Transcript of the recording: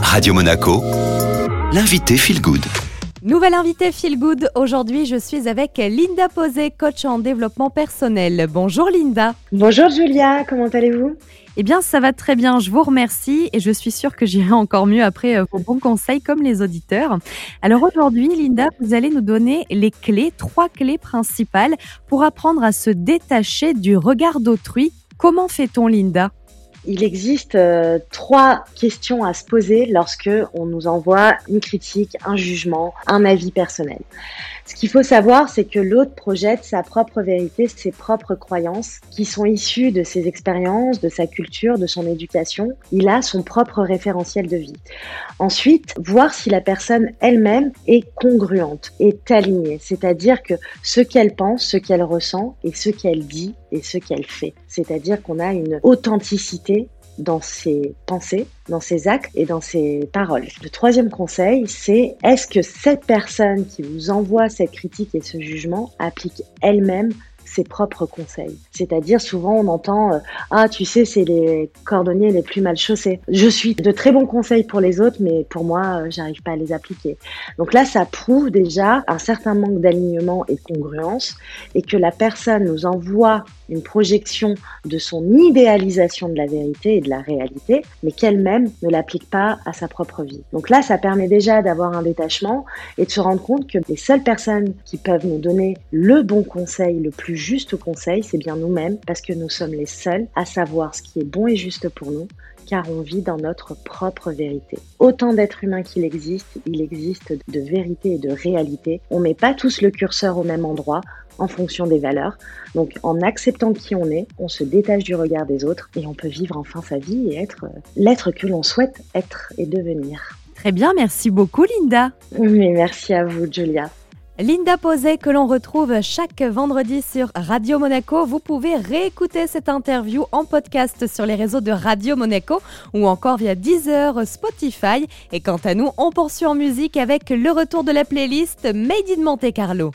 Radio Monaco, l'invité Feel Good. Nouvelle invitée Feel Good. Aujourd'hui, je suis avec Linda Posé, coach en développement personnel. Bonjour Linda. Bonjour Julia, comment allez-vous? Eh bien, ça va très bien, je vous remercie et je suis sûre que j'irai encore mieux après euh, vos bons conseils comme les auditeurs. Alors aujourd'hui, Linda, vous allez nous donner les clés, trois clés principales pour apprendre à se détacher du regard d'autrui. Comment fait-on, Linda? Il existe euh, trois questions à se poser lorsque on nous envoie une critique, un jugement, un avis personnel. Ce qu'il faut savoir, c'est que l'autre projette sa propre vérité, ses propres croyances, qui sont issues de ses expériences, de sa culture, de son éducation. Il a son propre référentiel de vie. Ensuite, voir si la personne elle-même est congruente, est alignée, c'est-à-dire que ce qu'elle pense, ce qu'elle ressent et ce qu'elle dit et ce qu'elle fait. C'est-à-dire qu'on a une authenticité dans ses pensées, dans ses actes et dans ses paroles. Le troisième conseil, c'est est-ce que cette personne qui vous envoie cette critique et ce jugement applique elle-même ses propres conseils? C'est-à-dire souvent on entend euh, ah tu sais c'est les cordonniers les plus mal chaussés. Je suis de très bons conseils pour les autres mais pour moi euh, j'arrive pas à les appliquer. Donc là ça prouve déjà un certain manque d'alignement et de congruence et que la personne nous envoie une projection de son idéalisation de la vérité et de la réalité, mais qu'elle-même ne l'applique pas à sa propre vie. Donc là, ça permet déjà d'avoir un détachement et de se rendre compte que les seules personnes qui peuvent nous donner le bon conseil, le plus juste conseil, c'est bien nous-mêmes, parce que nous sommes les seuls à savoir ce qui est bon et juste pour nous, car on vit dans notre propre vérité. Autant d'êtres humains qu'il existe, il existe de vérité et de réalité. On met pas tous le curseur au même endroit en fonction des valeurs. Donc en acceptant qui on est, on se détache du regard des autres et on peut vivre enfin sa vie et être euh, l'être que l'on souhaite être et devenir. Très bien, merci beaucoup Linda. Mais merci à vous Julia. Linda Posé que l'on retrouve chaque vendredi sur Radio Monaco. Vous pouvez réécouter cette interview en podcast sur les réseaux de Radio Monaco ou encore via Deezer, Spotify. Et quant à nous, on poursuit en musique avec le retour de la playlist Made in Monte Carlo.